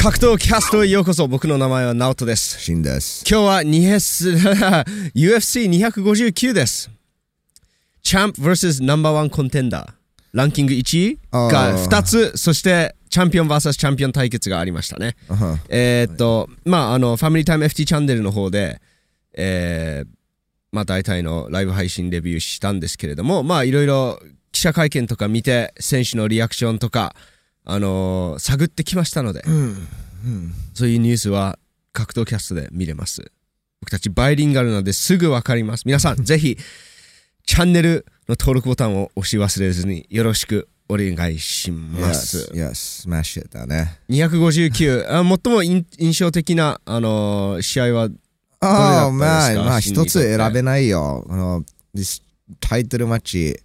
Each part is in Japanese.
格闘キャストへようこそ。僕の名前はナオトです。シンです。今日は UFC259 ですチャンプ vs ナンバーワンコンテンダーランキング1位が2つそしてチャンピオン VS チャンピオン対決がありましたね。えーっとまああのファミリータイム FT チャンネルの方でえーまあ大体のライブ配信レビューしたんですけれどもまあいろいろ記者会見とか見て選手のリアクションとかあのー探ってきましたのでそういうニュースは格闘キャストで見れます。僕たちバイリンガルなのですぐわかります。皆さん、ぜひ、チャンネルの登録ボタンを押し忘れずによろしくお願いします。Yes, yes, smash it だね。259、あ最も印印象的な、あのー試合は、ああ、どれだったんですか？まあ、まあ、一つ選べないよ。あの、タイトルマッチ、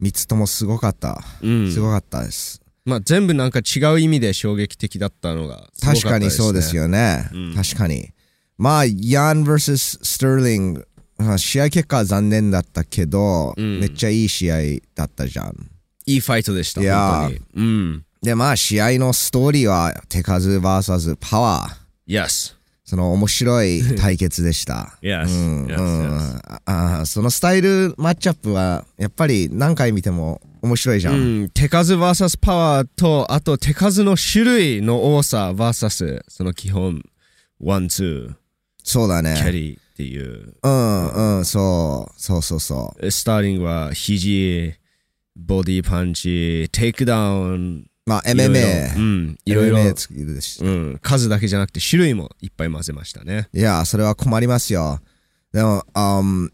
三つともすごかった。うんすごかったです。まあ、全部なんか違う意味で衝撃的だったのがすご確かたです、ね、そうですよね。うん確かに。まあ、ヤン vs スターリング、まあ試合結果は残念だったけど、うんめっちゃいい試合だったじゃん。いいファイトでした、いや。うん。で、まあ、試合のストーリーは手数 vs パワー。Yes. その面白い 対決でした。Yes. うん、Yes, うんああそのスタイルマッチアップはやっぱり何回見ても面白いじゃん。うん、手数 VS パワーとあと手数の種類の多さ VS その基本ワンツーそうだね。キャリーっていううんうん、そう、そうそうそスターリングは肘ボディパンチテイクダウンう。まあ MMA、うんいろいろ。うん、数だけじゃなくて種類もいっぱい混ぜましたね。いや、それは困りますよ。でも、um,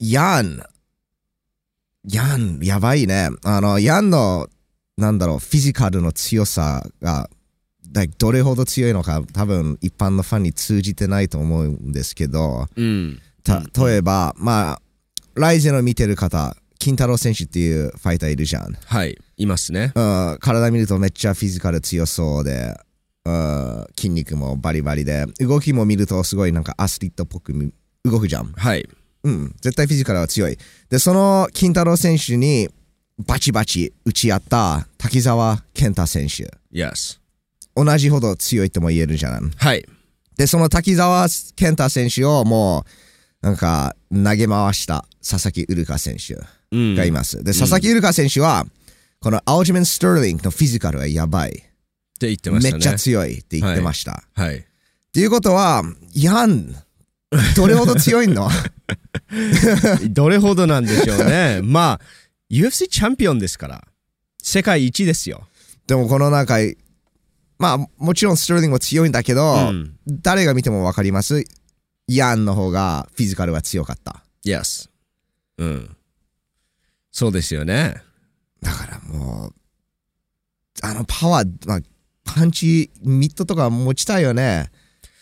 ヤン、ヤン、やばいね。あの、ヤンの、なんだろう、フィジカルの強さが、どれほど強いのか、多分一般のファンに通じてないと思うんですけど、うん。た例えば、まあ、ライゼの見てる方、金太郎選手っていうファイターいるじゃん。はいいますねうん、体見るとめっちゃフィジカル強そうで、うん、筋肉もバリバリで、動きも見るとすごいなんかアスリートっぽくみ動くじゃん。はいうん、絶対フィジカルは強い。で、その金太郎選手にバチバチ打ち合った滝沢健太選手。Yes 同じほど強いとも言えるじゃん。はいで、その滝沢健太選手をもう、なんか投げ回した佐々木ウルカ選手うんがいます。で、佐々木ウルカ選手は、このアウジメン・スターリングのフィジカルはやばい。って言ってましたねめっちゃ強いって言ってました。はいっていうことは、ヤン、どれほど強いの？どれほどなんでしょうね。まあ、UFC チャンピオンですから、世界一ですよ。でもこの中、まあもちろんスターリングは強いんだけど、うん誰が見てもわかります？ヤンの方がフィジカルは強かった。Yes。うん。そうですよね。だからもう、あのパワー、まあ、パンチ、ミットとか持ちたいよね。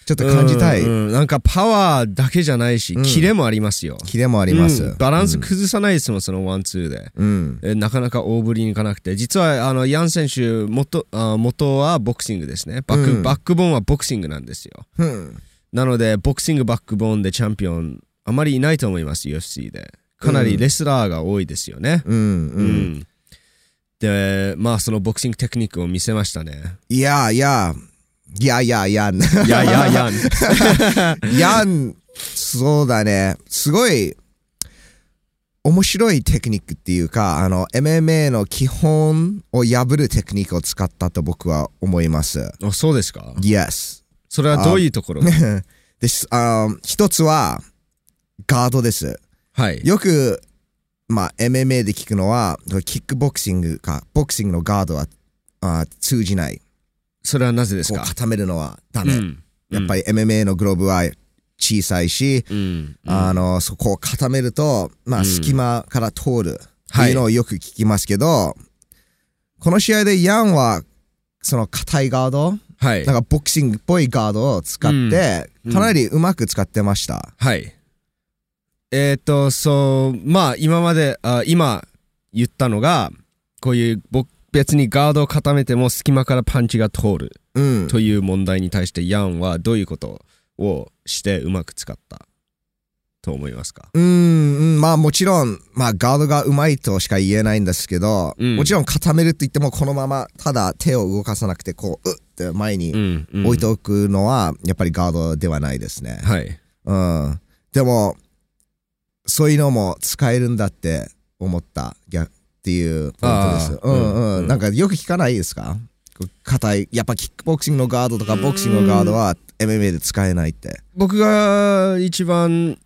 ちょっと感じたい。うんうんなんかパワーだけじゃないし、うんキレもありますよ。キレもあります。うんバランス崩さないですもん、そのワンツーで。うん。えなかなか大振りにいかなくて実はあのヤン選手元あ元はボクシングですねバック,、うんバックボーンはボクシングなんですようん。なのでボクシングバックボーンでチャンピオンあまりいないと思います UFC でかなりレスラーが多いですよね、うん。ううん。んでまあそのボクシングテクニックを見せましたねいやいや、いやいや、ヤン。いやいやヤンヤン、そうだね。すごい、面白いテクニックっていうか、あの、MMA の基本を破るテクニックを使ったと僕は思います。あそうですか？Yes. それはどういうところ？が です。あ一つは、ガードです。はい。よく、まあ、MMA で聞くのは、キックボクシングか、ボクシングのガードはあ通じない。それはなぜですか？固めるのはダメ。うん。やっぱり MMA のグローブは小さいし、うん。あの、そこを固めると、まあ、うん。隙間から通る。ってはいいうのをよく聞きますけど、この試合でヤンは、その硬いガード、はい。なんかボクシングっぽいガードを使って、うん。かなりうまく使ってました。はい。えっ、と、そう、まあ、今まで、あ今言ったのが、こういう、ぼ別にガードを固めても隙間からパンチが通るうん。という問題に対して、ヤンはどういうことをしてうまく使ったと思いますか？うん、うんまあもちろん、まあガードがうまいとしか言えないんですけど、うんもちろん固めるって言ってもこのままただ手を動かさなくてこう、うって前に置いておくのはやっぱりガードではないですね。はい。うん。でも、そういうのも使えるんだって思った逆っていうポイントです。うんうんうんうん。なんかよく聞かないですか？硬い、やっぱキックボクシングのガードとかボクシングのガードは MMA で使えないって。僕が一番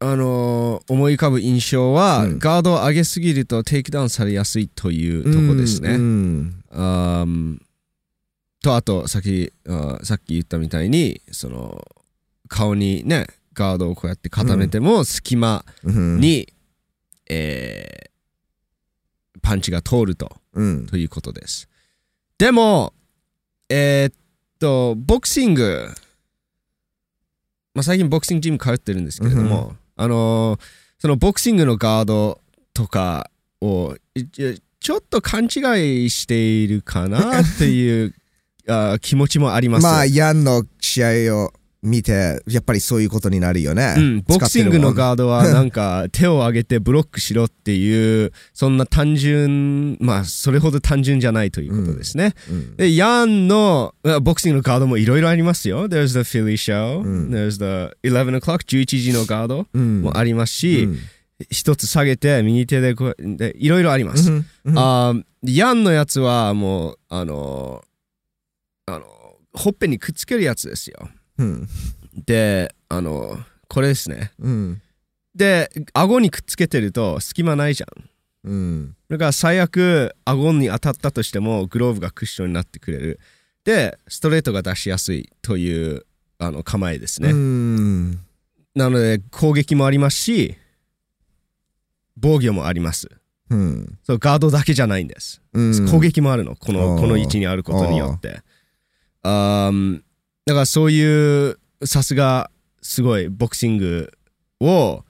あの思い浮かぶ印象は、うんガードを上げすぎるとテイクダウンされやすいというとこですね。うん。あーとあとさっきさっき言ったみたいにその顔にねガードをこうやって固めても隙間うん。に、えーパンチが通るとうん。ということです。でも、えーっと、ボクシング、まあ、最近ボクシングジム通ってるんですけれども、あのーそのボクシングのガードとかをいちょっと勘違いしているかなっていう あー気持ちもあります。まあ、ヤンの試合を見て、やっぱりそういうことになるよね。うん、ボクシングのーガードはなんか手を上げてブロックしろっていうそんな単純まあそれほど単純じゃないということですね。ド。うんで、ヤンのあボクシングのガードもいろいろありますよ。There's the Philly show、うん There's the 11 o'clock、11時のガードうんもありますし、うん一つ下げて右手でこうでいろいろあります。うんうんあーヤンのやつはもう、あのあの、ほっぺにくっつけるやつですよ。うんで、あの、これですね。うんで、顎にくっつけてると隙間ないじゃん。うんだから最悪顎に当たったとしてもグローブがクッションになってくれる。で、ストレートが出しやすいというあの構えですね。うんなので攻撃もありますし、防御もあります。うんそうガードだけじゃないんです。うん攻撃もあるの、このこの位置にあることによって。あーだからそういう、さすがすごいボクシングを、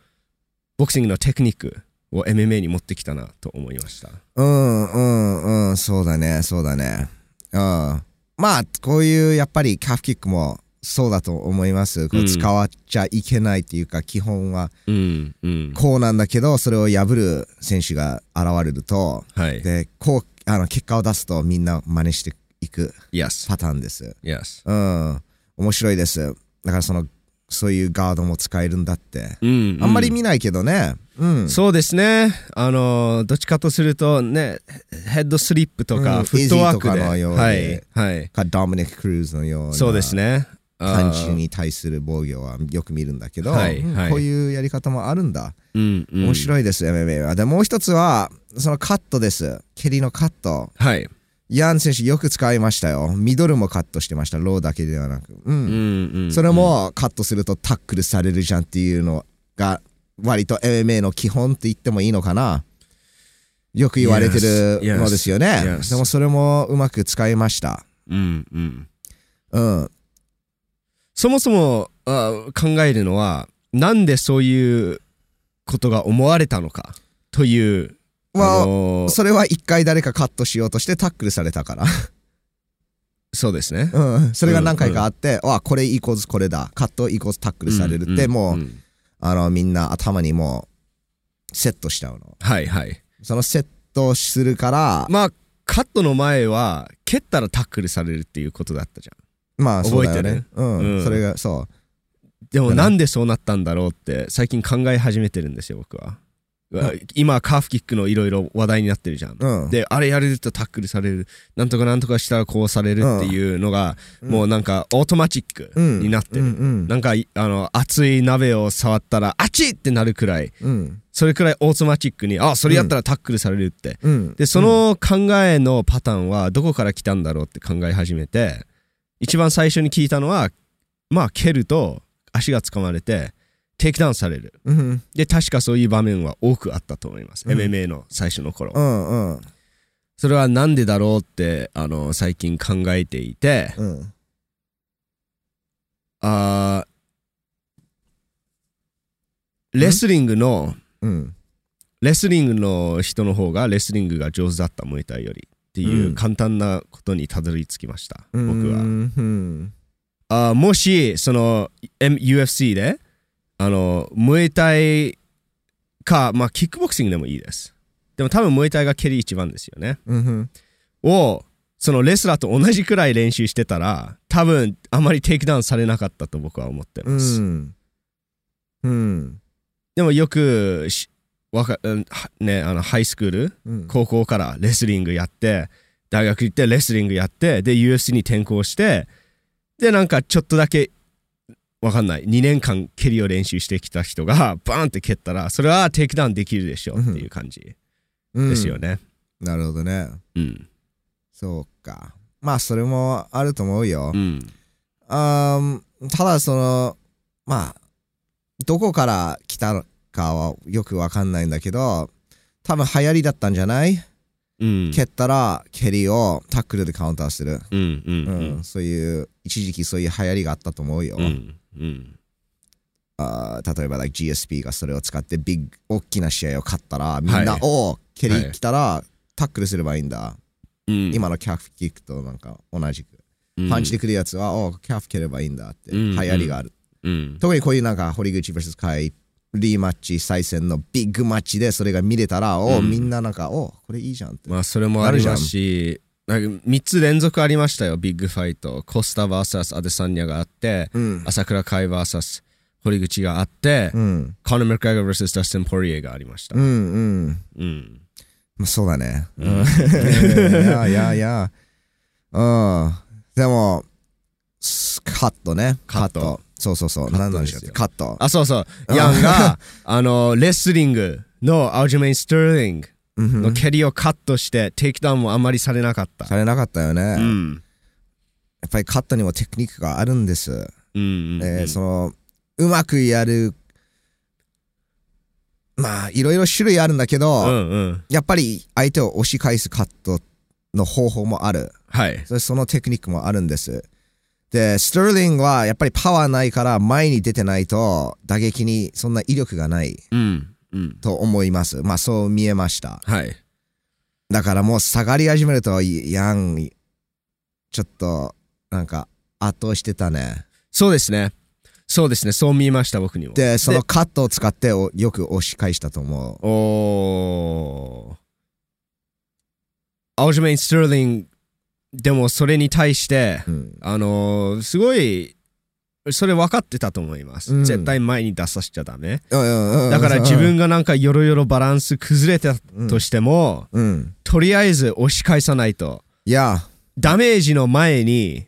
ボクシングのテクニックを MMA に持ってきたなと思いました。うんうんうんそうだねそうだねうんまあこういうやっぱりカフキックもそうだと思いますこ使わっちゃいけないっていうか基本は。こうなんだけどそれを破る選手が現れるとはい。でこうあの結果を出すとみんな真似していく Yes. パターンです。Yes. うん。面白いです。だからその、そういうガードも使えるんだって。うん、あんまり見ないけどね。うん。そうですね。あの、どっちかとするとね、ヘッドスリップとか、うんフットワークで。イージーとかのようにはい。はい。かドミニク・クルーズのような。そうですね。あーに対する防御はよく見るんだけど、うんはいはいこういうやり方もあるんだ。うん、うん。面白いです、MMA は。で、もう一つは、そのカットです。蹴りのカット。はい。ヤン選手よく使いましたよ。ミドルもカットしてました。ローだけではなく。うんうん、うん。それもカットするとタックルされるじゃんっていうのが割と MMA の基本って言ってもいいのかなよく言われてる Yes, のですよね。yes. でもそれもうまく使いました。うん、うん。うん。そもそもあ考えるのは、なんでそういうことが思われたのかという、あまあ、のーそれは一回誰かカットしようとしてタックルされたから。そうですね。うん。それが何回かあって、あ、これイコーズこれだ。カットイコーズタックルされるって、んもう、んあの、みんな頭にもうセットしちゃうの。はいはい。そのセットするから、まあ、カットの前は、蹴ったらタックルされるっていうことだったじゃん。まあ、そうだよね。うん。うんそれが、そう。でもなんでそうなったんだろうって最近考え始めてるんですよ僕は、今カーフキックのいろいろ話題になってるじゃん、うん。であれやれるとタックルされる。なんとかなんとかしたらこうされるっていうのが、うん。もうなんかオートマチックうん。になってる、うんうん。なんかいあの熱い鍋を触ったらあちってなるくらいうん。それくらいオートマチックにあそれやったらタックルされるって、うん。でその考えのパターンはどこから来たんだろうって考え始めて一番最初に聞いたのはまあ蹴ると足が掴まれてテイクダウンされる。うん。で確かそういう場面は多くあったと思います、うん。MMA の最初の頃、うんうん。それはなんでだろうってあの最近考えていてうん。あーレスリングのうん。レスリングの人の方がレスリングが上手だったムエタイよりっていううん。簡単なことにたどり着きました、僕は。あーもしその M- UFC であのムエタイかまあキックボクシングでもいいですでも多分ムエタイが蹴り一番ですよねうんをそのレスラーと同じくらい練習してたら、多分あまりテイクダウンされなかったと僕は思ってうます。ん。うん。でもよくしわか、ね、あのハイスクール、うん。高校からレスリングやって、大学行ってレスリングやって、で、UFC に転向して、で、なんかちょっとだけ、わかんない、2年間蹴りを練習してきた人が、バーンって蹴ったら、それはテイクダウンできるでしょっていう感じですよね。なるほどね。うん。そうか。まあ、それもあると思うよう。ん。あーただ、その、まあ、どこから来たかはよくわかんないんだけど、多分流行りだったんじゃない？うん。蹴ったら蹴りをタックルでカウンターする。うん。うん。ううんん、そういう、一時期そういう流行りがあったと思うよ。うん。うん。あー例えば、like、GSP がそれを使ってビッグ、大きな試合を勝ったら、みんな、はいおお、蹴はいり来たら、タックルすればいいんだ。うん。今のキャフキックとなんか同じく。うんパンチで来るやつは、おお、キャフ蹴ればいいんだって、うん流行りがある。うん。特にこういうなんか、堀口 vs カイ、リーマッチ、再戦のビッグマッチでそれが見れたら、おお、うんみんななんか、おお、これいいじゃんって。まあ、それもありますし、なんか3つ連続あるましたよ、ビッグファイト。コスタ VS アデサンニャがあって、うん。朝倉海 VS 堀口があって、うん。コナー・メクレガー VS ダスティン・ポリエがありました。うん。うん。うん。まあ、そうだね。ううんん。いやいやいや。うん。でも、スカットね。カットそうそうそう。カット何なんでですよすよ。カット。あ、そうそう。うんヤンが、あの、レスリングのアウジメイン・スターリングうんの蹴りをカットして、テイクダウンもあんまりされなかった。されなかったよね。やうん。っぱりカットにもテクニックがあるんです。うん。うんえーその、うまくやる。まあ、いろいろ種類あるんだけど、うんうん。やっぱり相手を押し返すカットの方法もある。はい。そのテクニックもあるんです。で、スターリングはやっぱりパワーないから前に出てないと打撃にそんな威力がないうん。うん。と思います。まあそう見えました。はい。だからもう下がり始めるとヤン、ちょっとなんか圧倒してたね。そうですね。そうですね。そう見えました、僕にも。で、そのカットを使っておよく押し返したと思う。おー。アウジメイン・スターリング、でもそれに対して、うん。あのーすごい、それ分かってたと思います。うん絶対前に出させちゃダメ。だから自分がなんかよろよろバランス崩れたとしても、うん。とりあえず押し返さないと、いや、ダメージの前に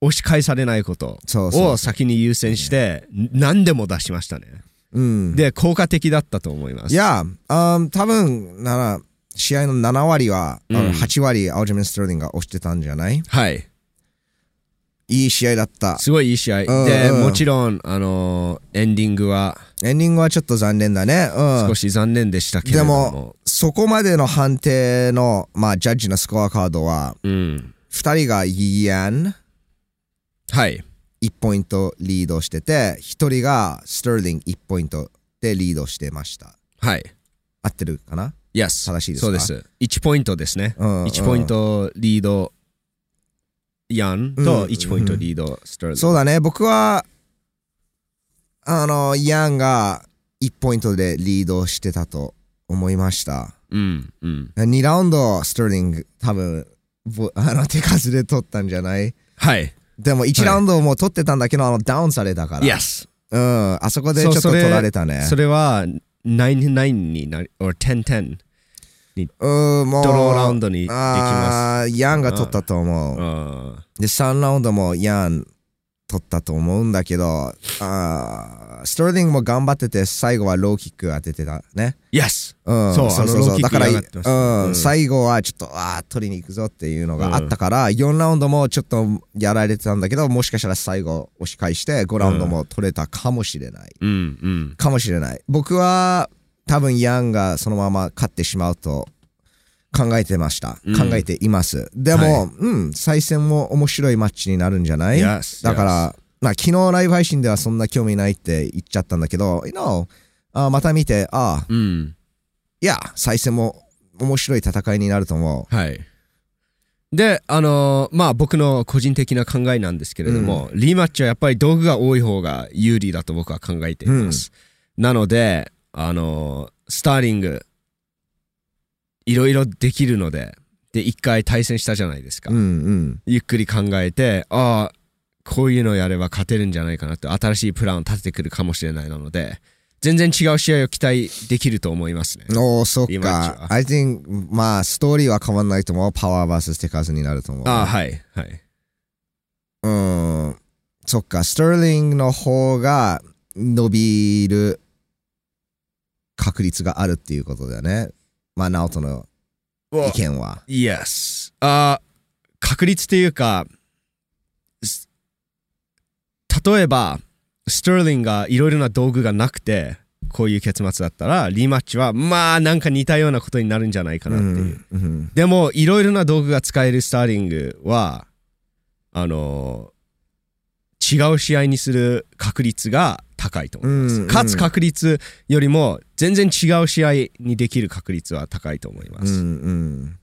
押し返されないことを先に優先して、何でも出しましたね。うん。で、効果的だったと思います。いや、あー多分なら、試合の7割は、うん8割、アウジメン・スターリングが押してたんじゃない？はい。いい試合だった。すごいいい試合。うんで、うんもちろん、あのーエンディングはエンディングはちょっと残念だね。うん少。し残念でしたけれども。でも、そこまでの判定の、まあ、ジャッジのスコアカードは、うん。2人がイアン、はい。1ポイントリードしてて、1人がスターリング1ポイントでリードしてました。はい。合ってるかな？Yes。正しいですか？そうです。1ポイントですね。うん1ポイントリード、ヤンとうん1ポイントリード、スターリング。そうだね、僕は、あの、ヤンが1ポイントでリードしてたと思いました。うん。うん。2ラウンド、スターリング、多分、ぼ あの手数で取ったんじゃない？はい。でも1ラウンドも取ってたんだけど、あのダウンされたから。Yes。うん、あそこでちょっと取られたね。それは、9-9になり、or 10-10。うん、もう、ドローラウンドにできまあーヤンが取ったと思う。あで、3ラウンドもヤン取ったと思うんだけど、あーストーリングも頑張ってて、最後はローキック当ててたね。ー Yes! うん、そうそうそうそう。だから、うんうん最後はちょっと、ああ、取りに行くぞっていうのがあったから、4ラウンドもちょっとやられてたんだけど、もしかしたら最後押し返して、5ラウンドも取れたかもしれない。うんうん。かもしれない。僕は多分ヤンがそのまま勝ってしまうと考えてました。うん考えています。でも、はうん、再戦も面白いマッチになるんじゃない？Yes, だから、まあ、昨日ライブ配信ではそんな興味ないって言っちゃったんだけど、you know あまた見て、ああ、うん。いや、再戦も面白い戦いになると思はい。で、あのーまあ僕の個人的な考えなんですけれども、リーマッチはやっぱり道具が多い方が有利だと僕は考えています。なので、あのースターリング、いろいろできるので、で一回対戦したじゃないですか。うんうん。ゆっくり考えて、ああ、こういうのやれば勝てるんじゃないかなって、新しいプランを立ててくるかもしれないので、全然違う試合を期待できると思いますね。おー、そっか。は I think, まあ、ストーリーは変わんないと思う。パワー vs 手数になると思う。ああ、はい、はい。うん。そっか、スターリングの方が伸びる確率があるっていうことだよね。まあ、ナオトの意見は。Yes. あー確率っていうか、す例えば、スターリングがいろいろな道具がなくて、こういう結末だったら、リマッチは、まあ、なんか似たようなことになるんじゃないかなっていう。でも、いろいろな道具が使えるスターリングは、あのー違う試合にする確率が高いと思います。うんうん勝つ確率よりも、全然違う試合にできる確率は高いと思います。うんうん。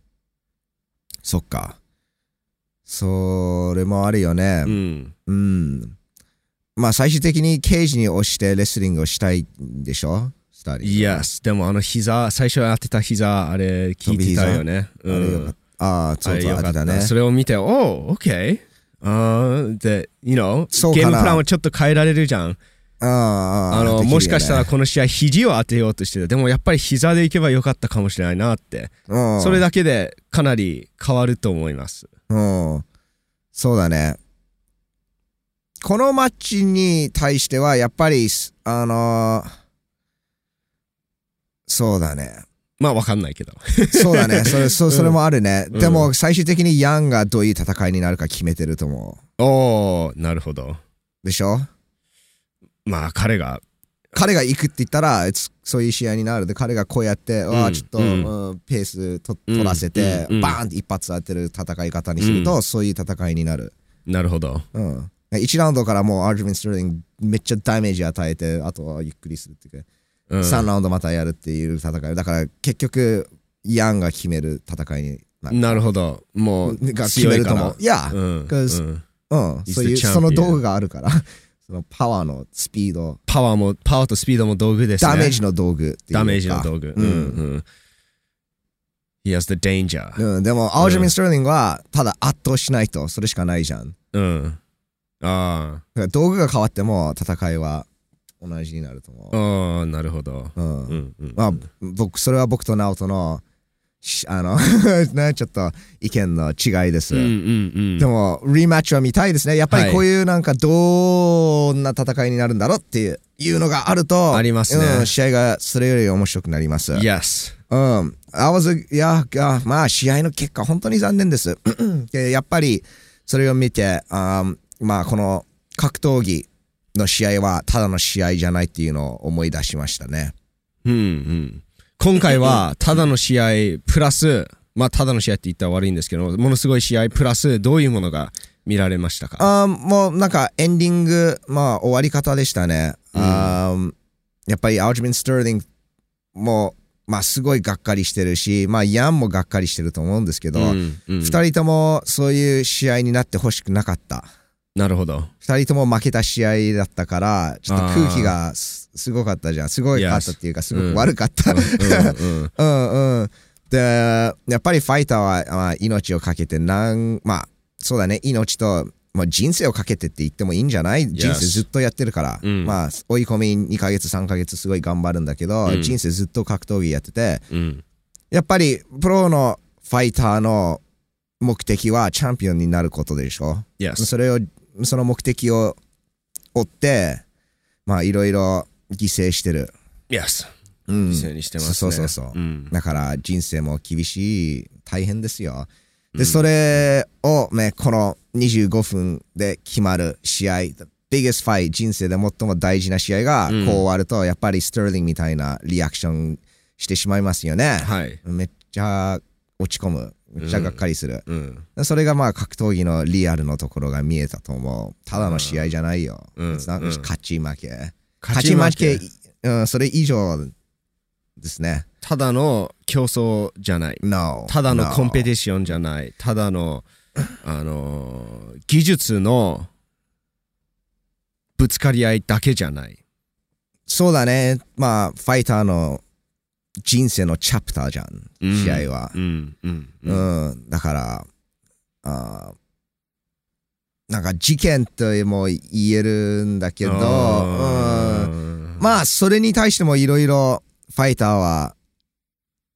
そっか。それもあるよねう。ん。うん。まあ最終的にケージに押してレスリングをしたいんでしょ？スターリングでもあの膝最初やってた膝あれ聞いてたよねあれよかった。ああ、そうそう、ね。それを見ておお OK あーで you know ゲームプランをちょっっと変えられるじゃんああああの、もしかしたらここの試合肘を当てようとしてたでもやっぱり膝でいけばよかったかもしれないなってのそれだけでかなり変わると思いますうん。そうだね。このマッチに対しては、やっぱり、あのーそうだね。まあわかんないけどそうだね。それそそれもあるね。うんでも、最終的にヤンがどういう戦いになるか決めてると思う。おおなるほどでしょ？まあ彼が。彼が行くって言ったら、そういう試合になる。で、彼がこうやって、んああ、ちょっと、うん。うんペースとうん取らせて、うんうんバーンって一発当てる戦い方にすると、そういう戦いになる。なるほど。うん。1ラウンドからもうアージュメン・ストーリングめっちゃダメージ与えて、あとはゆっくりするっていうか、うん。3ラウンドまたやるっていう戦い。だから結局、ヤンが決める戦いになる。なるほど。もうが決めると思う。いや、うん。うん。そういう、その道具があるから、そのパワーのスピード、パワーも、パワーとスピードも道具ですね。ダメージの道具。ダメージの道具。ううんん。うん。He has the danger. うん、でも、アージュメン・ストーリングは、ただ圧倒しないと、それしかないじゃん。だうん。あから道具が変わっても、戦いは同じになるとあ。思ああ、なるほど。う。うん。うん。うん。まあ、僕、それは僕とナオトの、し あの、ね、ちょっと意見の違いです。うんうんうん。でも、リマッチは見たいですね。やっぱはいりこういうなんか、どんな戦いになるんだろうっていういうのがあると、ありますねうん試合がそれより面白くなります。Yes. うん。I was a- いや、あまあ、試合の結果、本当に残念です。でやっぱり、それを見て、あーまあ、この格闘技の試合は、ただの試合じゃないっていうのを思い出しましたね。うんうん。今回は、ただの試合、プラス、まあ、ただの試合って言ったら悪いんですけど、ものすごい試合、プラス、どういうものが見られましたか？あーもうなんかエンディング、まあ終わり方でしたね。あーやっぱりアウジメン・スターリングも、まあすごいがっかりしてるし、まあヤンもがっかりしてると思うんですけど、二、うんうん人ともそういう試合になってほしくなかった。なるほど。二人とも負けた試合だったから、ちょっと空気がすすごかったじゃん。すごいかったっていうか、すごく悪かった。うん うん。で、やっぱりファイターは、まあ、命をかけてなん、まあ、そうだね、命と、まあ、人生をかけてって言ってもいいんじゃない？人生ずっとやってるから。うんまあ、追い込み2ヶ月、3ヶ月すごい頑張るんだけど、うん人生ずっと格闘技やってて、うん。やっぱりプロのファイターの目的はチャンピオンになることでしょ？Yes. それを、その目的を追って、まあ、いろいろ犠牲してる。Yes. うん。犠牲にしてますね。そうそうそううん。だから人生も厳しい、大変ですよ。で、それをね、この25分で決まる試合、biggest fight、人生で最も大事な試合がうんこう終わると、やっぱりスターリングみたいなリアクションしてしまいますよね。はい。めっちゃ落ち込む。めっちゃがっかりする。うん。それがまあ格闘技のリアルのところが見えたと思う。ただの試合じゃないよ。うん勝ち負け。勝ち負け、うん、それ以上ですね。ただの競争じゃない。No. ただの.コンペティションじゃない。ただの、あのー技術のぶつかり合いだけじゃない。そうだね。まあ、ファイターの人生のチャプターじゃん、うん試合はう。んうんううんん、だから、あーなんか事件とも言えるんだけど、うん、まあ、それに対してもいろいろファイターは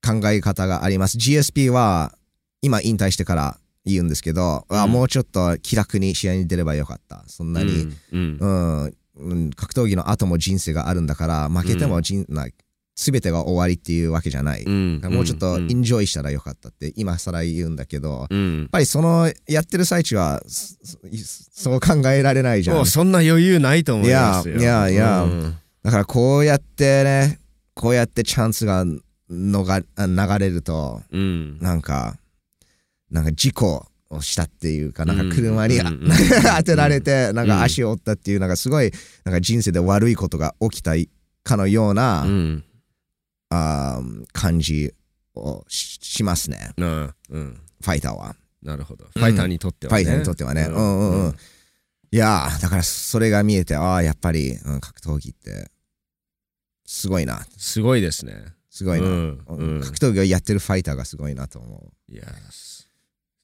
考え方があります。GSP は今引退してから言うんですけど、あうん。もうちょっと気楽に試合に出ればよかった。そんなに、うん。うん。うん。格闘技の後も人生があるんだから、負けても人、な全てが終わりっていうわけじゃない。うん。もうちょっとうん。エンジョイしたらよかったって今更言うんだけど、やっうん。ぱりそのやってる最中はそう考えられないじゃん。もう。そんな余裕ないと思いますよ。いやいやだからこうやってね、こうやってチャンスがのが流れると、うん。なんか、なんか事故をしたっていうか、なんか車に、うん。うん当てられて、なんか足を折ったっていう、なんかすごい、なんか人生で悪いことが起きたかのような、うんあー感じをししますね、うん。うんファイターは。なるほど。ファイターにとってはね。ファイターにとってはね。うんうんうん。いやーだからそれが見えて、ああ、やっぱり、うん格闘技って、すごいな、すごいですね。すごいな。うん。うん。格闘技をやってるファイターがすごいなと思いや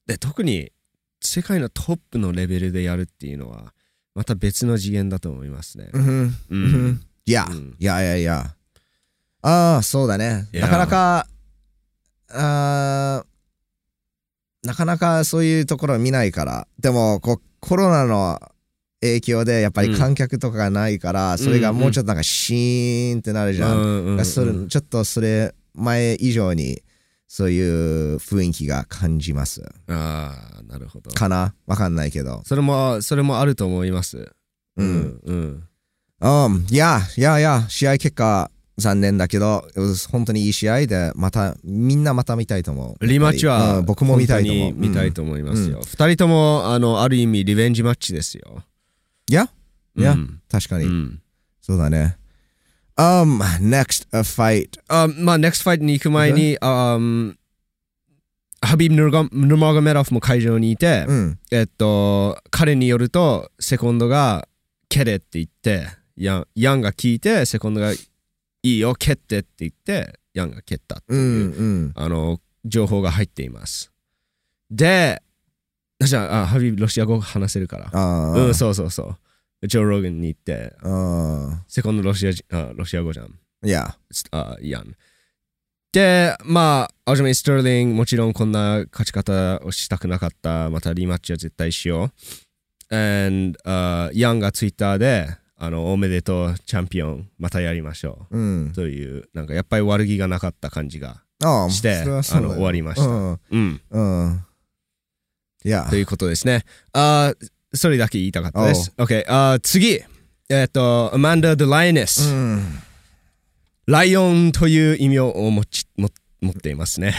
で特に世界のトップのレベルでやるっていうのはまた別の次元だと思いますね。う。うん。ううん。いや、うん。いやいやいや。ああ、そうだね。なかなか、あーなかなかそういうところ見ないから。でも、こう、コロナの影響で、やっぱり観客とかがないから、それがもうちょっとなんかシーンってなるじゃん。うんうんうんそれちょっとそれ、前以上に、そういう雰囲気が感じます。ああなるほどかな？わかんないけど。それもそれもあると思いますう。うんんうんうん、いや、いやいや、試合結果残念だけど、本当にいい試合で、また、みんなまた見たいと思う。リマッチうはん僕も見たいと思う。見たいと思いますよ二人ともあのある意味リベンジマッチですよいや、いやうん確かに、うんそうだね。Um, next fight. あまあ NEXT ファイトに行く前にあーハビブ・ヌルマガメロフも会場にいて、うん。えっと、彼によると、セコンドが、蹴れって言って、ヤンヤンが聞いて、セコンドが、いいよ、蹴ってって言って、ヤンが蹴ったってうん、いう、うん。あの、情報が入っています。で、じゃあ、あハビブロシア語話せるから。あうん、あ、そうそうそう。ジョー・ローガンに行って、あセコンドロシアじあロシア語じゃん。あ、いや、あヤン。で、まあ、アルジャメイン・スターリング、もちろんこんな勝ち方をしたくなかった。またリマッチは絶対しよう。And、uh, ヤンがツイッターで、あの、おめでとう、チャンピオン、またやりましょうんう。。という、なんかやっぱり悪気がなかった感じが。ああ、してあの終わりましたうん。うん。うん。いやと、いうことですね。あーそれだけ言いたかったです。OK。あー次。えっ、と、アマンダ・ the Lioness。うん。ライオンという意味を持ち持持っていますね。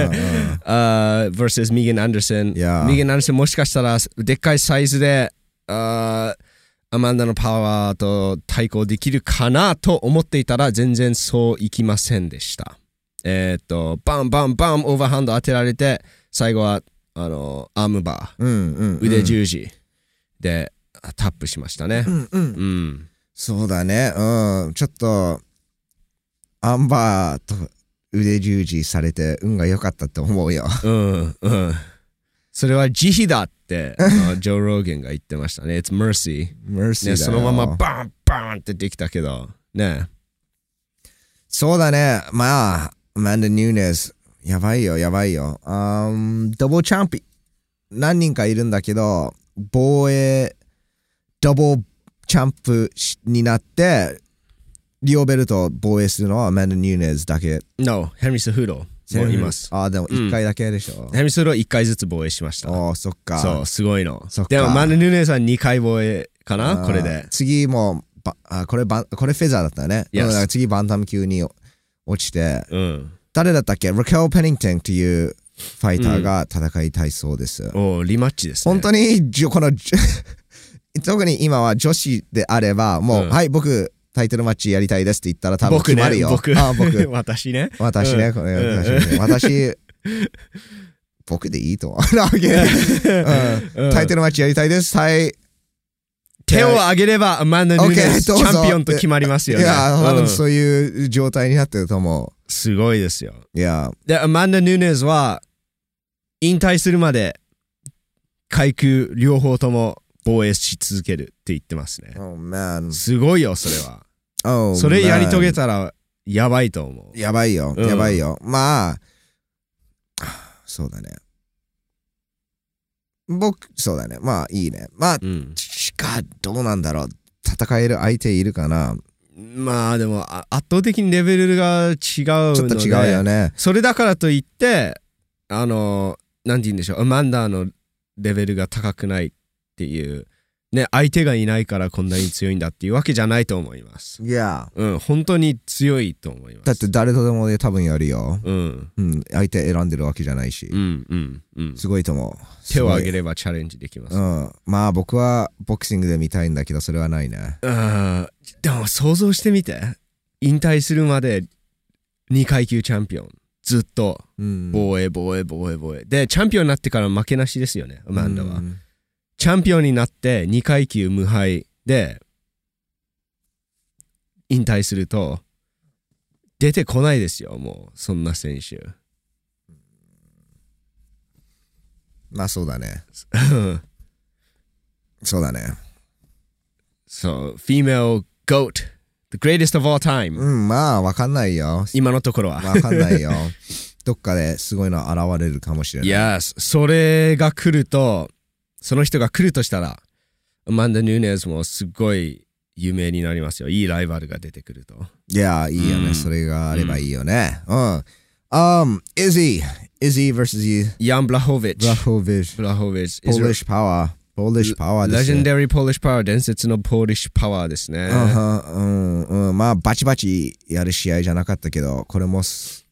あー versus ミーゲン・アンダーソン。ミゲン・アンダーソンもしかしたらでっかいサイズであーアマンダのパワーと対抗できるかなと思っていたら全然そういきませんでした。えっ、と、バンバンバンオーバーハンド当てられて最後はあのアームバー、うん、うん。腕十字でタップしましたねう。ん、うん。うん。そうだね。うん。ちょっと、アンバーと腕十字されて運が良かったと思うよ。うんうん。それは慈悲だって、ジョー・ローゲンが言ってましたね。It's mercy。Mercy ね、そのままバンバンってできたけど、ね。そうだね。まあ、アマンダ・ニューネス、やばいよ、やばいよ。あーダブルチャンピ何人かいるんだけど、防衛、ダブルチャンプしになって、リオベルトを防衛するのはアマンダ・ニューネスだけ。No、ヘンリー・スフードもいます。あー、でも一回だけでしょ。ヘンリー・スフードは1回ずつ防衛しました。おー、そっか。そう、すごいのそっ。かでも、マヌーネスは2回防衛かな？これで。次もばあこれバンこれフェザーだったね、Yes 次バンタム級に落ちてうん。誰だったっけ？ラケル・ペニントンっていうファイターが戦いたいそうです、おーリマッチですね。本当にこの 特に今は女子であればもう、うんはい僕タイトルマッチやりたいですって言ったら多分僕ね、決まるよ僕。あ僕 私ね。私ね、うんこれうん私私僕でいいと思う なわけうんタイトルマッチやりたいですはい手を挙げれば、アマンド・ヌーネスチャンピオンと決まりますよね。いや、多うん分そういう状態になってると思う。すごいですよ。いや、で、アマンダ・ヌーネズは、引退するまで、階級両方とも防衛し続けるって言ってますね。Oh. すごいよ、それは。Oh, それやり遂げ.たら、やばいと思う。やばいよ、うんやばいよ。まあ、そうだね。僕、そうだね。まあいいね。まあ、うん。しか、どうなんだろう。戦える相手いるかなまあでも、あ圧倒的にレベルが違うので。ちょっと違うよね。それだからといって、あの、なんて言うんでしょう、アマンダーのレベルが高くないっていう、ね、相手がいないからこんなに強いんだっていうわけじゃないと思います。いや。うん、本当に強いと思います。だって誰とでもね、多分やるよ。うん、うん、相手選んでるわけじゃないしう。ん、うん、うん。すごいと思う。手を挙げる。ればチャレンジできます。うん。まあ僕はボクシングで見たいんだけど、それはないね。うん、でも想像してみて。引退するまで2階級チャンピオン。ずっとうん。防衛、防衛、防衛、防衛。で、チャンピオンになってから負けなしですよね、アマンダは。うんチャンピオンになって2階級無敗で引退すると出てこないですよ、もうそんな選手。まあそうだね。そうだね。そう、female GOAT, the greatest of all time、うん、まあわかんないよ。今のところは。わかんないよ。どっかですごいの現れるかもしれない。いや、それが来ると、その人が来るとしたら、アマンダ・ヌーネズもすごい有名になりますよ。いいライバルが出てくると。いや、いいよね。うんそれがあればいいよね。うん。Um, Izzy. Izzy versus ヤン・ブラホビッチ。Blahovic. ブラホビッチ。Polish Power. Polish Power ですね。レジェンダリー・ポーリッシュ・パワー、伝説のポーリッシュ・パワーですね。うんうんうん、まあバチバチやる試合じゃなかったけどこれもす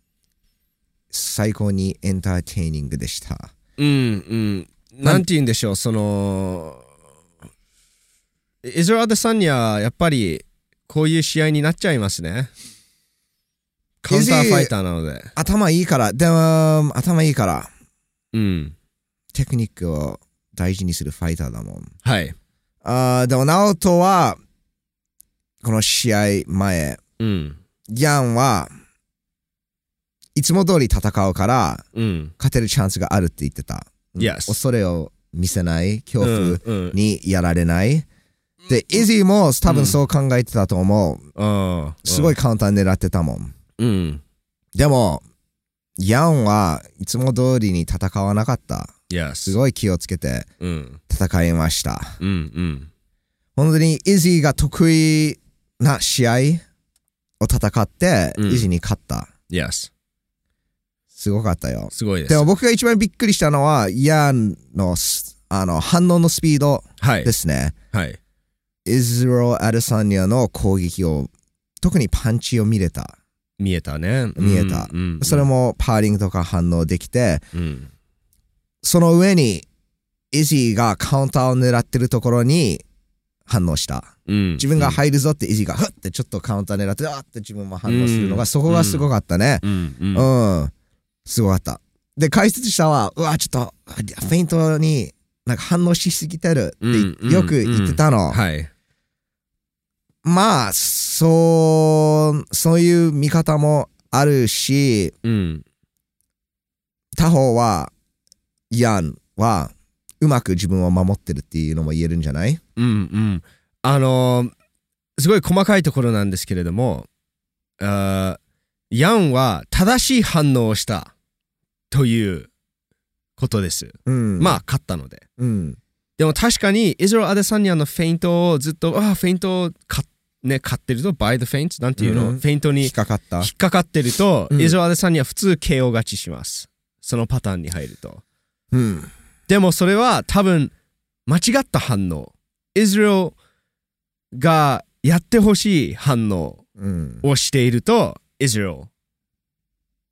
最高にエンターテイニングでしたうんうん。なんて言うんでしょう、その、イズラ・アデサンニャ、やっぱりこういう試合になっちゃいますね。カウンターファイターなので。頭いいからでも頭いいからうん。テクニックを大事にするファイターだもんはい。あーでもナオトはこの試合前うん。ギャンはいつも通り戦うからうん。勝てるチャンスがあるって言ってた、うん Yes 恐れを見せない恐怖にやられない、で、イジーも多分そう考えてたと思う。すごいカウンター狙ってたもん。うん。でも、ヤンはいつも通りに戦わなかった。すごい気をつけてうん。戦いました。うんうん。本当にイジーが得意な試合を戦って、うんイジーに勝った。Yes。すごかったよ。すごいです。でも僕が一番びっくりしたのは、ヤンのすあの反応のスピードはいで。すね。はい。イズロ・アデサニアの攻撃を、特にパンチを見れた。見えたね。見えたうんうんそれもパーリングとか反応できて、うん。その上に、イジーがカウンターを狙ってるところに反応した。うん。自分が入るぞってイジーがふってちょっとカウンター狙って、あーって自分も反応するのが、うんそこがすごかったね。うん。すごかった。で、解説者は、うわ、ちょっと、フェイントになんか反応しすぎてるってうんうんよく言ってたの。はい。まあ、そう、そういう見方もあるし、うん。他方は、ヤンは、うまく自分を守ってるっていうのも言えるんじゃない？うんうん。あのーすごい細かいところなんですけれども、あーヤンは正しい反応をしたということです。うん。まあ、勝ったので。うん。でも確かに、イズロ・アデサニアのフェイントをずっと、ああ、フェイントをか、ね、買ってると、 bite the feint なんていうの、うんフェイントに引っかかった引。っかかってると、うんイズロ・アデサニア普通 KO 勝ちします。そのパターンに入ると。うん。でもそれは多分間違った反応。イズロがやってほしい反応うん。をしていると、イズロ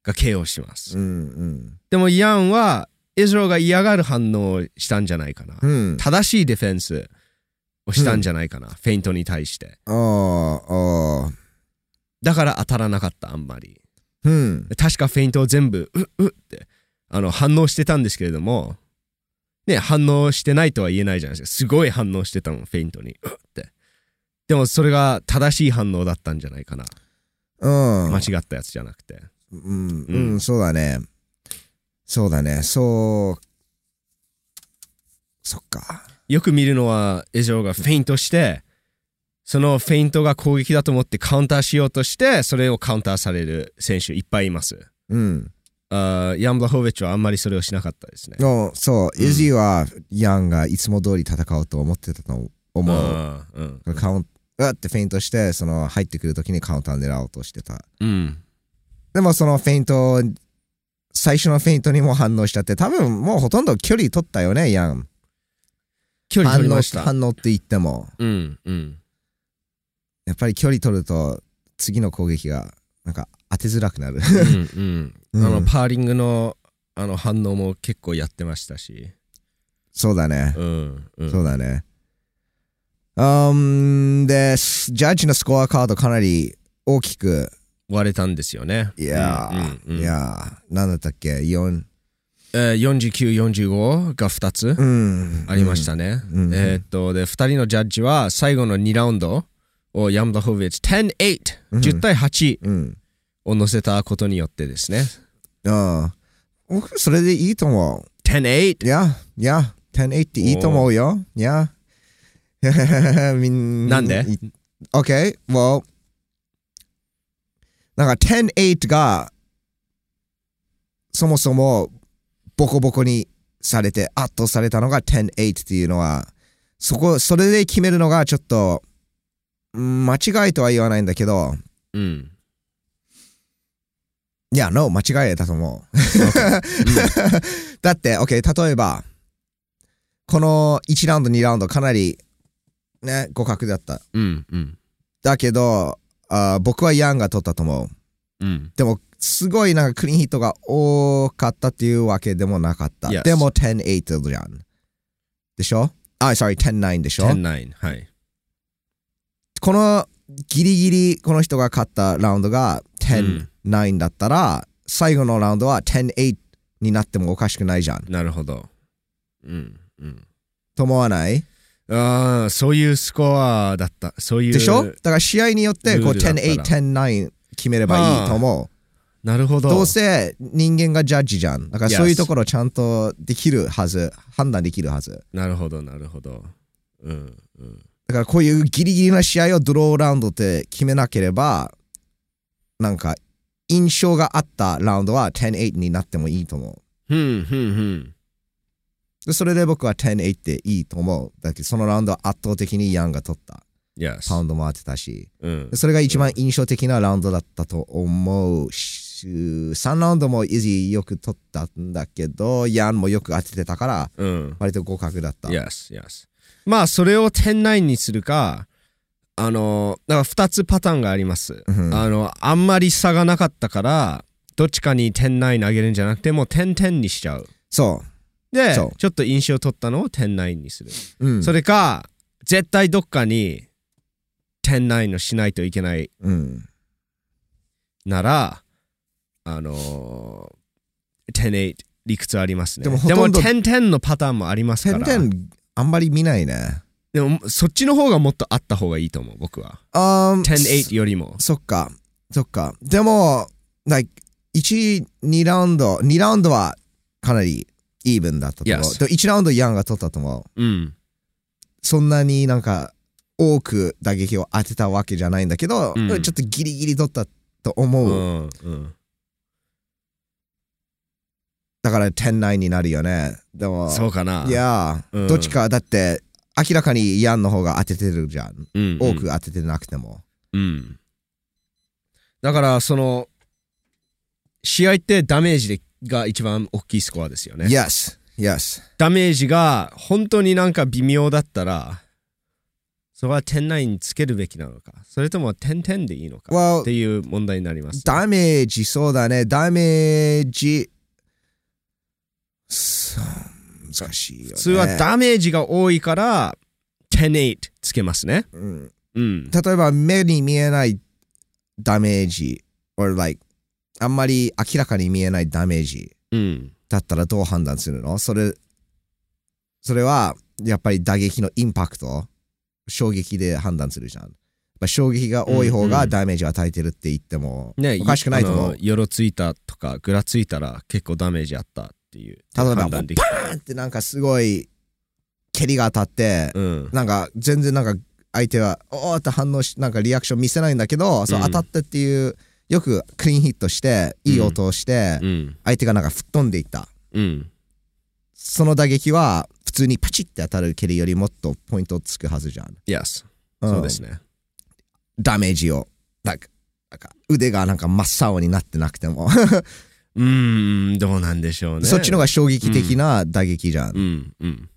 が KO します。うん。うん。でもヤンは、イズロが嫌がる反応をしたんじゃないかな。うん。正しいディフェンスをしたんじゃないかな。フェイントに対して。ああ。だから当たらなかった、あんまり。うん。確かフェイントを全部、うっ、うっって、あの、反応してたんですけれども、ね、反応してないとは言えないじゃないですか。すごい反応してたの、フェイントに。うっって。でもそれが正しい反応だったんじゃないかな。うん。間違ったやつじゃなくて。うん、ううんん、そうだね。そうだね。そう。そっか。よく見るのはエジョーがフェイントしてそのフェイントが攻撃だと思ってカウンターしようとしてそれをカウンターされる選手いっぱいいますうん。あーヤン・ブラホビッチはあんまりそれをしなかったですねのそう、うんイジーはヤンがいつも通り戦おうと思ってたと思う。うんカウンうわってフェイントして、その入ってくるときにカウンター狙おうとしてた。うんでもそのフェイント、最初のフェイントにも反応しちゃって、多分もうほとんど距離取ったよね、ヤン。距離取り反応ました反応って言っても。うんうんやっぱり距離取ると次の攻撃がなんか当てづらくなる。うん うん、あうんのパーリングのあの反応も結構やってましたし、そうだね。うんうん、そうだね。Um, で、ジャッジのスコアカードかなり大きく、割れたんですよね。いやー、うんうんうんいやー、なんだったっけ ?4、えー、49、45が2つうん。ありましたね。うんえーっと、で、2人のジャッジは最後の2ラウンドをヤムダホビッチ10-8、うん10対8うん。を乗せたことによってですね。ああ。僕、それでいいと思う。10-8! いや、いや、10-8っていいと思うよ。いや。みんなんで ?OK, well, なんか10-8が、そもそもボコボコにされて圧倒されたのが10-8っていうのは、そこ、それで決めるのがちょっと、うん間違いとは言わないんだけど、うん。いや、no、間違いだと思う。だって、OK、例えば、この1ラウンド、2ラウンド、かなり、ね、互角だった。うんうんだけど、あー僕はヤンが取ったと思う。うん。でも、すごいなんかクリーンヒットが多かったっていうわけでもなかった。Yes. でも10-8じゃん。でしょ？あ、sorry、10-9でしょ？10-9。はい。このギリギリこの人が勝ったラウンドが10-9だったら、最後のラウンドは10-8になってもおかしくないじゃん。なるほど。うんうん。と思わない？ああ、そういうスコアだった。そういう。でしょ？だから試合によってこうルールだったら10-8、10-9決めればいいと思う。なるほど。どうせ人間がジャッジじゃん。だから.そういうところちゃんとできるはず。判断できるはず。なるほど、なるほど。うんうん。だからこういうギリギリな試合をドローラウンドって決めなければ、なんか印象があったラウンドは10-8になってもいいと思う。ふんふんふん。でそれで僕は10-8っていいと思う。だけどそのラウンドは圧倒的にヤンが取った。Yes パウンドも当てたし。うんで。それが一番印象的なラウンドだったと思うし、3ラウンドもイジーよく取ったんだけど、ヤンもよく当ててたから、うん。割と合格だった。Yes, yes. まあ、それを10-9にするか、あの、だから2つパターンがあります。うんあの、あんまり差がなかったから、どっちかに10-9投げるんじゃなくて、もう10-10にしちゃう。そで、そうちょっと印象取ったのを10-9にする。う。うん。それか、絶対どっかに10-9のしないといけないうん。なら、あのー、10-8理屈ありますね。でもほとんど10-10のパターンもありますから。10-10あんまり見ないね。でも、そっちの方がもっとあった方がいいと思う、僕は。あー10-8よりも。そっか。そっか。でも、like、1、2ラウンド、2ラウンドはかなりイーブンだったと思う。Yes. で1ラウンドヤンが取ったと思う。うん。そんなになんか多く打撃を当てたわけじゃないんだけど、うんちょっとギリギリ取ったと思うう。ん。うん。だから10-9になるよね。でも、そうかな。いやー、うんどっちか、だって明らかにヤンの方が当ててるじゃん。うん、多く当ててなくても。うん。だから、その、試合ってダメージでが一番大きいスコアですよね。Yes, yes. ダメージが本当になんか微妙だったら、それは10-9につけるべきなのか、それとも10-10でいいのかっていう問題になります。ダメージ、そうだね。ダメージ。難しいよ、ね。普通はダメージが多いから、10-8つけますね。うんうん。例えば目に見えないダメージ、or like あんまり明らかに見えないダメージうん。だったらどう判断するの？それ、それはやっぱり打撃のインパクト、衝撃で判断するじゃん。ぱ衝撃が多い方がダメージを与えてるって言っても、ね、おかしくないと思うあの。よろついたとか、ぐらついたら結構ダメージあったっていう。例えば、バーンってなんかすごい、蹴りが当たって、うん。なんか全然なんか相手は、おーって反応し、なんかリアクション見せないんだけど、そううん当たってっていう、よくクリーンヒットして、いい音をして、うん。相手がなんか吹っ飛んでいった。うん。その打撃は、普通にパチって当たる蹴りよりもっとポイントつくはずじゃん。Yes。んそうですね。ダメージを、なんか、なんか腕がなんか真っ青になってなくても、うーん、どうなんでしょうね。そっちの方が衝撃的な打撃じゃん。うん、うん。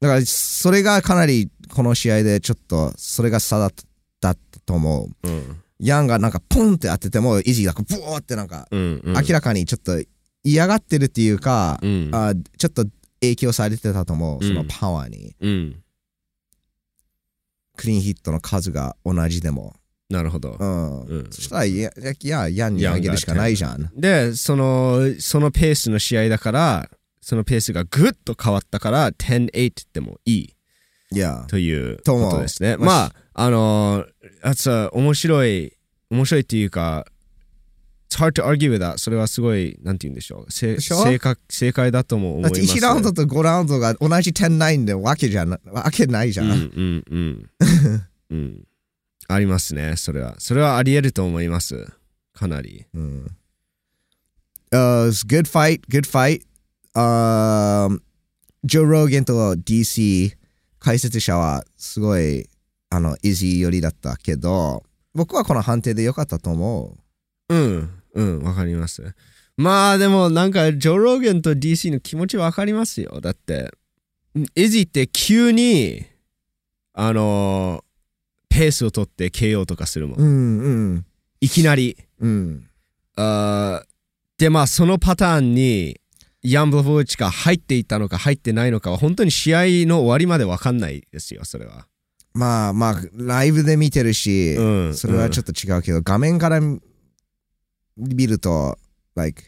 だから、それがかなりこの試合でちょっと、それが差だったと思う。うん。ヤンがなんかポンって当てても、イジーがブワーってなんか。明らかにちょっと嫌がってるっていうか、うん。あちょっと影響されてたと思う、そのうんパワーに。うん。クリーンヒットの数が同じでも。なるほどう。ん。うんそしたら、いや、いや、ヤンにあげるしかないじゃん。で、その、そのペースの試合だから、そのペースがぐっと変わったから、10-8って言ってもいいいや、ということですね。ままあ、あの、あつは面白い、面白いっていうか、It's hard to argue with that. それはすごい、なんて言うんでしょう。せでしょ？正確正解だとも思います。だって1ラウンドと5ラウンドが同じ10-9でわけじゃな、わけないじゃん。うんうんうん。うん。ありますね、それは。それはあり得ると思います。かなり。うん。Uh, it's good fight, good fight. Um, ジョー・ローゲンと DC 解説者はすごいあのイージー寄りだったけど僕はこの判定で良かったと思うん、うん、わかります。まあでもなんかジョー・ローゲンと DC の気持ちわかりますよ。だって、エジって急に、あのペースを取って KO とかするもん。う。うんうんいきなり。うん。あーでまあそのパターンにヤンブロボーチが入っていったのか入ってないのかは本当に試合の終わりまでわかんないですよ、それは。まあまあライブで見てるし、うんそれはちょっと違うけど、画面から見ると like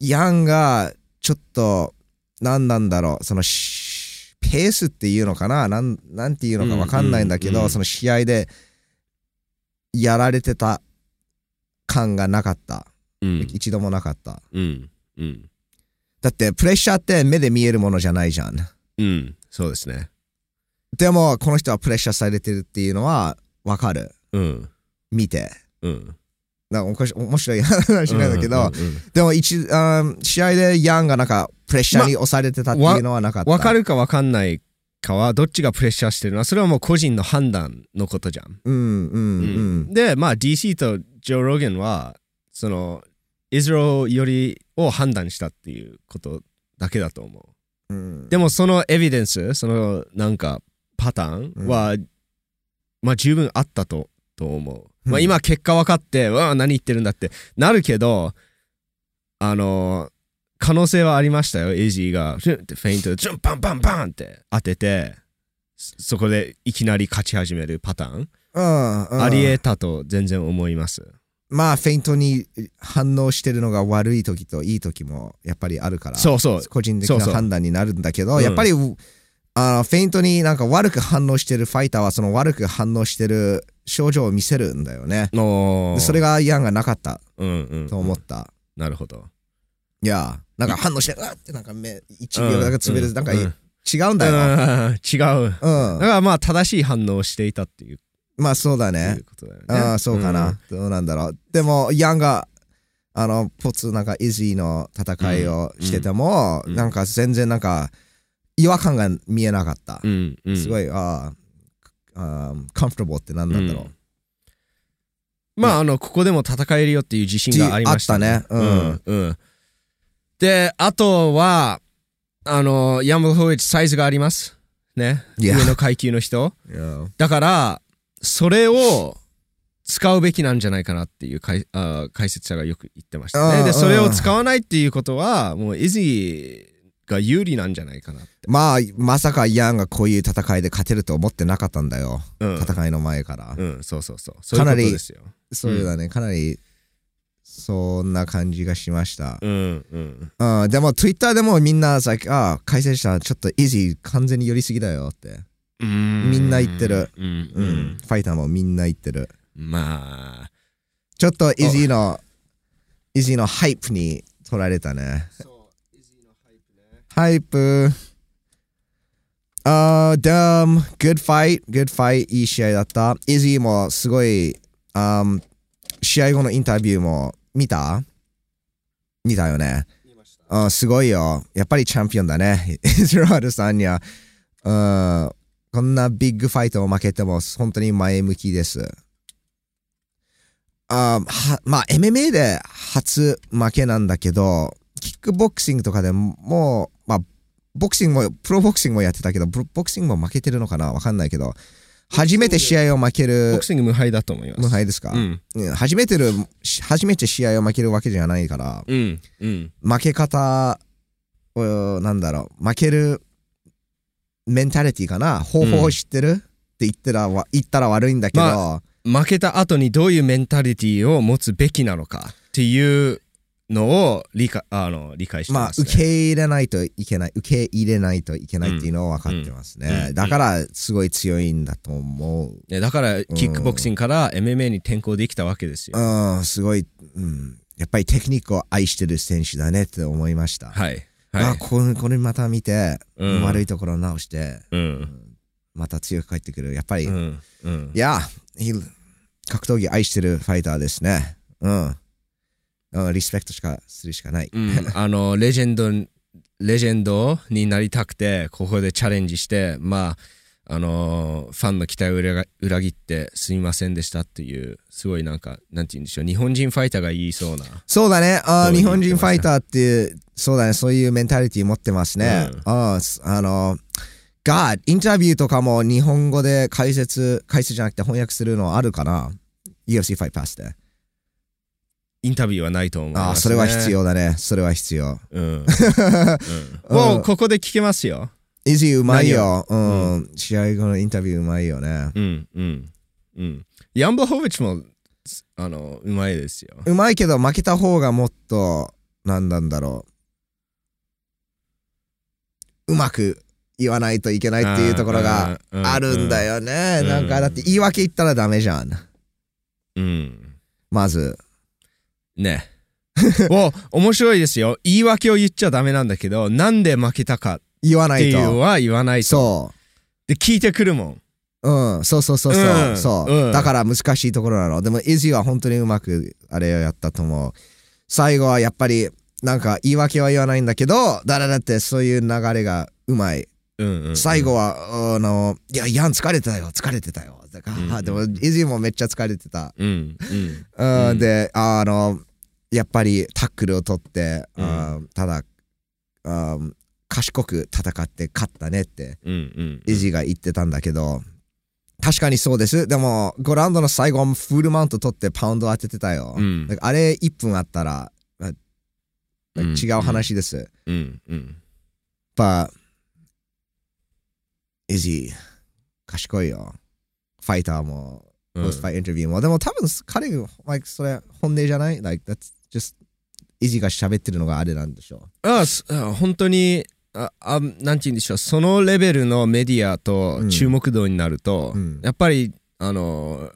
ヤンがちょっと何なんだろうそのしペースっていうのかな？なんなんていうのか分かんないんだけど、うんうんうん。その試合でやられてた感がなかった、うん、一度もなかった。うん、うん、だってプレッシャーって目で見えるものじゃないじゃん。うん、そうですね。でもこの人はプレッシャーされてるっていうのは分かるうん、見てうん。なんかおかし面白い話なんだけど、うんうんうんでも一あー試合でヤンがなんかプレッシャーに押されてたっていうのはなかった。わかるかわかんないかはどっちがプレッシャーしてるのはそれはもう個人の判断のことじゃん。うんうんうん。でまあ DC とジョー・ローゲンはそのイスラエルよりを判断したっていうことだけだと思う。うんでもそのエビデンスそのなんかパターンは、まあ十分あったとと思う。まあうん今結果分かって、うわ何言ってるんだってなるけどあの可能性はありましたよエイジーが。フュンってフェイントでジュンパンパンパンって当ててそそこでいきなり勝ち始めるパターン、うんうん。ありえたと全然思います。まあフェイントに反応してるのが悪い時といい時もやっぱりあるからそうそう。個人的なそうそう。判断になるんだけどうん。やっぱりあのフェイントになんか悪く反応してるファイターはその悪く反応してる症状を見せるんだよね。それがヤンがなかったうんうんと思った。なるほど。いやなんか反応してうわってなんか目1秒だけ潰れてなんかうん違うんだよ。うん違う。うんだからまあ正しい反応をしていたっていうまあそうだいね。ああ、そうかな、どうなんだろう。でも、ヤンが、あの、ポツ、なんか、イジーの戦いをしてても、うんなんか全然なんか、違和感が見えなかった。うん。うん。すごい、ああ、あ comfortable って何なんだろう。まあ、あの、ここでも戦えるよっていう自信がありましたあったねうん。うん。で、あとは、あの、ヤンブルホイッチサイズがあります。ね。上の階級の人。だから、それを使うべきなんじゃないかなっていう解あ解説者がよく言ってましたね。で、うんうんそれを使わないっていうことは、もうイズイが有利なんじゃないかなって。まあ、まさかヤンがこういう戦いで勝てると思ってなかったんだよ。うん。戦いの前から。うん、そうそうそう。そういうことですよ。そうだね、かなり、そんな感じがしました。うん、うん。うん、でも、Twitter でもみんな、like あ解説者、ちょっとイジー完全に寄りすぎだよって。みみんな言ってる。うん、ううんん。ファイターもみんな言ってる。まあ、ちょっとイジーの、イジーのハイプに取られたね。ハイプ。あー、damn, good fight, good fight, いい試合だった。イジーもすごい、あー試合後のインタビューも見た？見たよね。あーすごいよ。やっぱりチャンピオンだね。イスラエルさんには。うんこんなビッグファイトを負けても本当に前向きです。あーはまあ MMA で初負けなんだけど、キックボクシングとかでもボクシングも、プロボクシングもやってたけど、ボボクシングも負けてるのかな？わかんないけど、初めて試合を負けボるク、シング無敗だと思います。無敗ですか、うん。うん初めてる、初めて試合を負けるわけじゃないから、うん。うん。負け方を、なんだろう、負けるメンタリティかな？方法を知ってる、って言ったらわ言ったら悪いんだけど、ま負けた後にどういうメンタリティを持つべきなのかっていうのを理解あの理解してまあ、ます、ね。受け入れないといけない、受け入れないといけないっていうのを分かってますね。うんだから、すごい強いんだと思う。ねだからキックボクシングから MMA に転向できたわけですよ。うん、すごい、うん。やっぱりテクニックを愛してる選手だねって思いました。はい。あはい。これこれまた見て、うん悪いところを直して、うん。また強く帰ってくる。やっぱり、いうん。うん。や、格闘技愛してるファイターですね。うん。うんリスペクトしかするしかない。うんあのレジェンドレジェンドになりたくてここでチャレンジしてまああのファンの期待を裏が裏切ってすみませんでしたっていうすごいなんかなんて言うんでしょう日本人ファイターが言いそうなそうだね。あ日本人ファイターって、そうだね。そういうメンタリティ持ってますね。うんああの、God、インタビューとかも日本語で解説、解説じゃなくて翻訳するのあるかな ?UFC ファイパスで。インタビューはないと思います、ね、ああ、それは必要だね。それは必要。うん、もうここで聞けますよイジーうまいよ。う何ん。試合後のインタビューうまいよね。うんうんうんヤンボホービッチもあのうまいですようまいけど負けた方がもっと、なんなんだろう。うまく言わないといけないっていうところがあるんだよよね。うんなんかだって言い訳言ったらダメじゃん。うんまず。ね。お面白いですよ。言い訳を言っちゃダメなんだけど、なんで負けたかっていう言わないと。のは言わないと。そで、聞いてくるもん。う。うん、そうそうそうそう。うんそう、うんだから難しいところなの。でも、イジーは本当にうまくあれをやったと思う。最後はやっぱり、なんか言い訳は言わないんだけど、だらだってそういう流れがうまい。うんうんうん最後は、あの、いや、ヤン疲れてたよ、疲れてたよ。だからうんあでも、イジーもめっちゃ疲れてた。うんうんうんうんで、あの、やっぱりタックルを取って、うんあただ、あ賢く戦って勝ったねって、うんうんイジーが言ってたんだけど、確かにそうです。でも、5ラウンドの最後、フルマウント取ってパウンド当ててたよ。うんあれ1分あったら、違う話です。うんうんやっぱ、イジー、賢いよ。ファイターも、うんポストファイトインタビューも。でも多分彼が、like, それ本音じゃない ?like, that's just イジーが喋ってるのがあれなんでしょあすあ本当にああなんて言うんでしょうそのレベルのメディアとうん注目度になると、うんやっぱりあの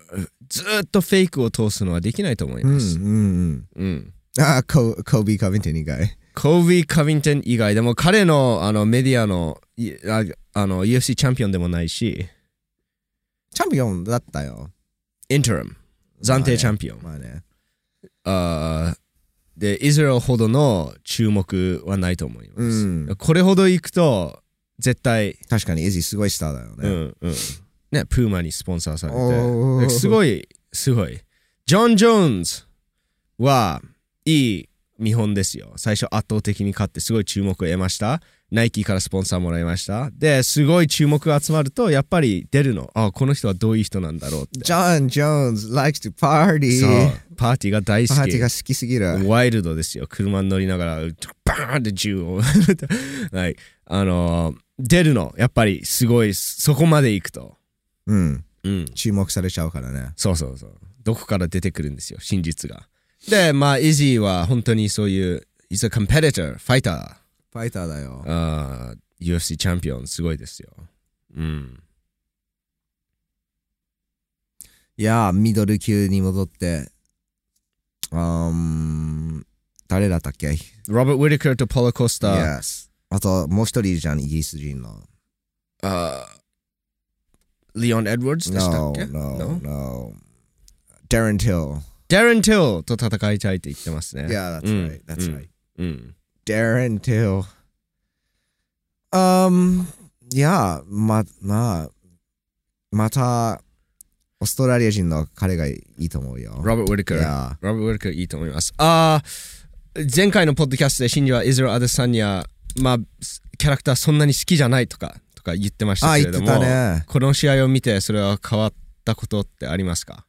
ずーっとフェイクを通すのはできないと思います。うんうんうん。うんああ、ココービー・カビントン以外。コービー・カビントン以外でも彼のあのメディアのいああの UFC チャンピオンでもないしチャンピオンだったよ。インタラム暫定チャンピオン、まあね。あーでイスラエルほどの注目はないと思います、うん。これほど行くと絶対、確かにイジーすごいスターだよね。うんうん。ね、プーマにスポンサーされおー。てすごいすごい。ジョン・ジョーンズはいい見本ですよ。最初圧倒的に勝ってすごい注目を得ましたナイキからスポンサーもらいました。ですごい注目が集まるとやっぱり出るの。あこの人はどういう人なんだろうって。ジョン・ジョーンズ likes to party. そう。パーティーが大好き。パーティーが好きすぎる。ワイルドですよ。車に乗りながらバーンって銃を。like あの出るの。やっぱりすごいそこまで行くと。うん。うん。注目されちゃうからね。そうそうそう。どこから出てくるんですよ真実が。でまあイジーは本当にそういう He's a competitor ファイターファイターだよ。あー UFC チャンピオンすごいですようんいや、ミドル級に戻って、um, 誰だったっけ？ロバート・ウィリカーとポロ・コスター。?Yes。あと、もう一人いるじゃん、イギリス人の。あリオン・エドワーズでしたっ No, け？No, no. Darren Till. ダレン・ティルと戦いたいって言ってますね。Yeah, that's うん right. That's うん right. うん。Darren Till. Um, いや、ま、まあ、また、オーストラリア人の彼がいいと思うよ。ロバート・ウィリカー。いや、ロバート・ウィリカーいいと思います。ああ、前回のポッドキャストでシンジはイズラ・アデサンには、まあ、キャラクターそんなに好きじゃないとか、とか言ってましたあ、けれど。この試合を見てそれは変わったことってありますか？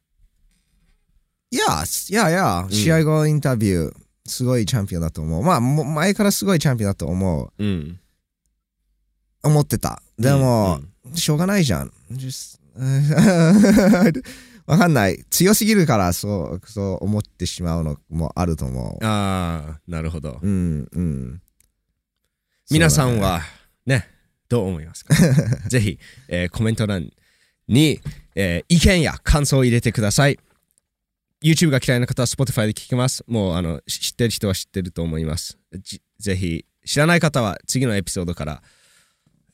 いや、いやいや、試合後インタビュー、すごいチャンピオンだと思う。まあ、前からすごいチャンピオンだと思う。うん。思ってた。でも、うんしょうがないじゃん。わかんない。強すぎるから、そう、そう思ってしまうのもあると思ああ、なるほど。う。うん、うん。皆さんはね、どう思いますか？ぜひ、えーコメント欄に、えー意見や感想を入れてください。YouTube が嫌いな方は Spotify で聞けます。もうあの知ってる人は知ってると思います。ぜひ、知らない方は次のエピソードから、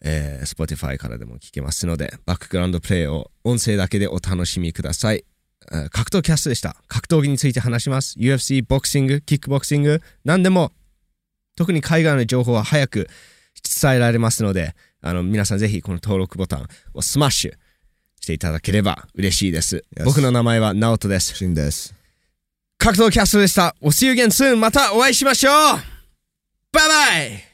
えー Spotify からでも聞けますので、バックグラウンドプレイを音声だけでお楽しみください。格闘キャストでした。格闘技について話します。UFC、ボクシング、キックボクシング、何でも、特に海外の情報は早く伝えられますので、あの皆さんぜひこの登録ボタンをスマッシュしていただければ嬉しいです。Yes 僕の名前はナオトです。シンです。格闘キャストでした。お see you again soon! またお会いしましょうバイバイ